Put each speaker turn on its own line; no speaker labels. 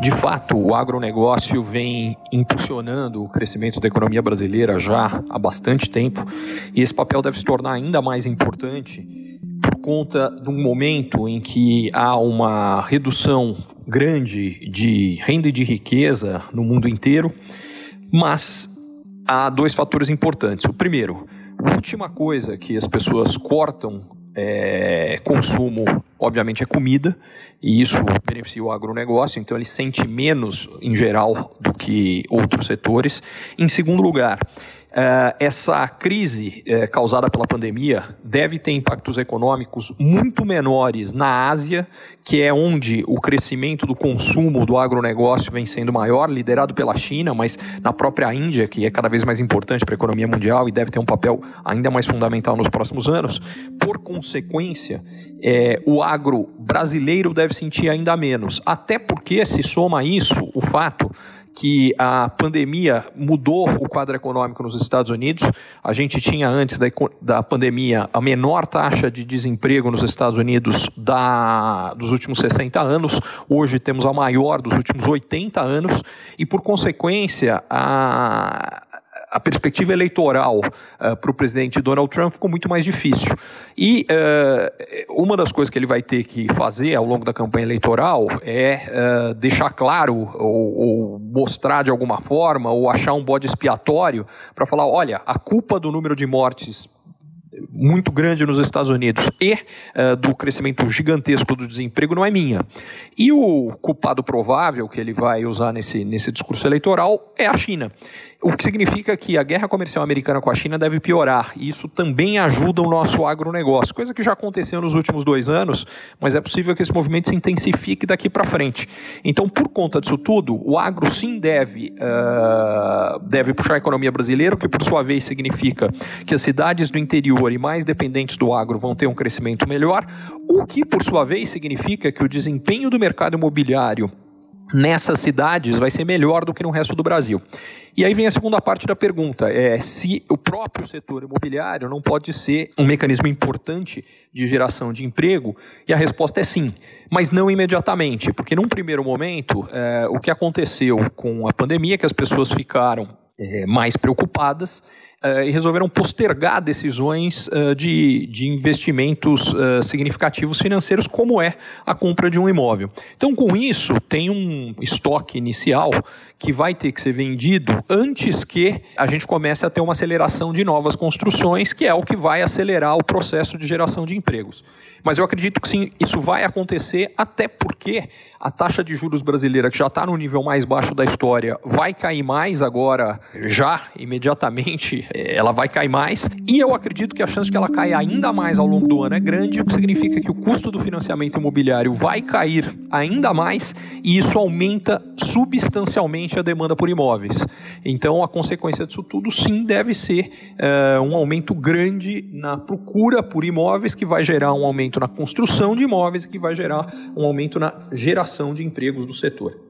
De fato, o agronegócio vem impulsionando o crescimento da economia brasileira já há bastante tempo e esse papel deve se tornar ainda mais importante por conta de um momento em que há uma redução grande de renda e de riqueza no mundo inteiro, mas há dois fatores importantes. O primeiro, a última coisa que as pessoas cortam é, consumo, obviamente, é comida, e isso beneficia o agronegócio, então ele sente menos, em geral, do que outros setores. Em segundo lugar, Uh, essa crise uh, causada pela pandemia deve ter impactos econômicos muito menores na Ásia, que é onde o crescimento do consumo do agronegócio vem sendo maior, liderado pela China, mas na própria Índia, que é cada vez mais importante para a economia mundial e deve ter um papel ainda mais fundamental nos próximos anos. Por consequência, é, o agro brasileiro deve sentir ainda menos, até porque se soma a isso o fato que a pandemia mudou o quadro econômico nos Estados Unidos. A gente tinha antes da, da pandemia a menor taxa de desemprego nos Estados Unidos da, dos últimos 60 anos. Hoje temos a maior dos últimos 80 anos e, por consequência, a a perspectiva eleitoral uh, para o presidente Donald Trump ficou muito mais difícil. E uh, uma das coisas que ele vai ter que fazer ao longo da campanha eleitoral é uh, deixar claro ou, ou, mostrar de alguma forma ou achar um bode expiatório para falar: olha, a culpa do número de mortes muito grande nos Estados Unidos e uh, do crescimento gigantesco do desemprego não é minha. E o culpado provável que ele vai usar nesse, nesse discurso eleitoral é a China. O que significa que a guerra comercial americana com a China deve piorar. E isso também ajuda o nosso agronegócio, coisa que já aconteceu nos últimos dois anos, mas é possível que esse movimento se intensifique daqui para frente. Então, por conta disso tudo, o agro sim deve, uh, deve puxar a economia brasileira, o que por sua vez significa que as cidades do interior e mais dependentes do agro vão ter um crescimento melhor, o que por sua vez significa que o desempenho do mercado imobiliário nessas cidades vai ser melhor do que no resto do Brasil. E aí vem a segunda parte da pergunta, é se o próprio setor imobiliário não pode ser um mecanismo importante de geração de emprego, e a resposta é sim, mas não imediatamente, porque num primeiro momento, é, o que aconteceu com a pandemia, é que as pessoas ficaram é, mais preocupadas uh, e resolveram postergar decisões uh, de, de investimentos uh, significativos financeiros, como é a compra de um imóvel. Então, com isso, tem um estoque inicial que vai ter que ser vendido antes que a gente comece a ter uma aceleração de novas construções, que é o que vai acelerar o processo de geração de empregos. Mas eu acredito que sim, isso vai acontecer, até porque a taxa de juros brasileira, que já está no nível mais baixo da história, vai cair mais agora, já, imediatamente, ela vai cair mais. E eu acredito que a chance de que ela caia ainda mais ao longo do ano é grande, o que significa que o custo do financiamento imobiliário vai cair ainda mais, e isso aumenta substancialmente a demanda por imóveis. Então, a consequência disso tudo, sim, deve ser uh, um aumento grande na procura por imóveis, que vai gerar um aumento na construção de imóveis, que vai gerar um aumento na geração de empregos do setor.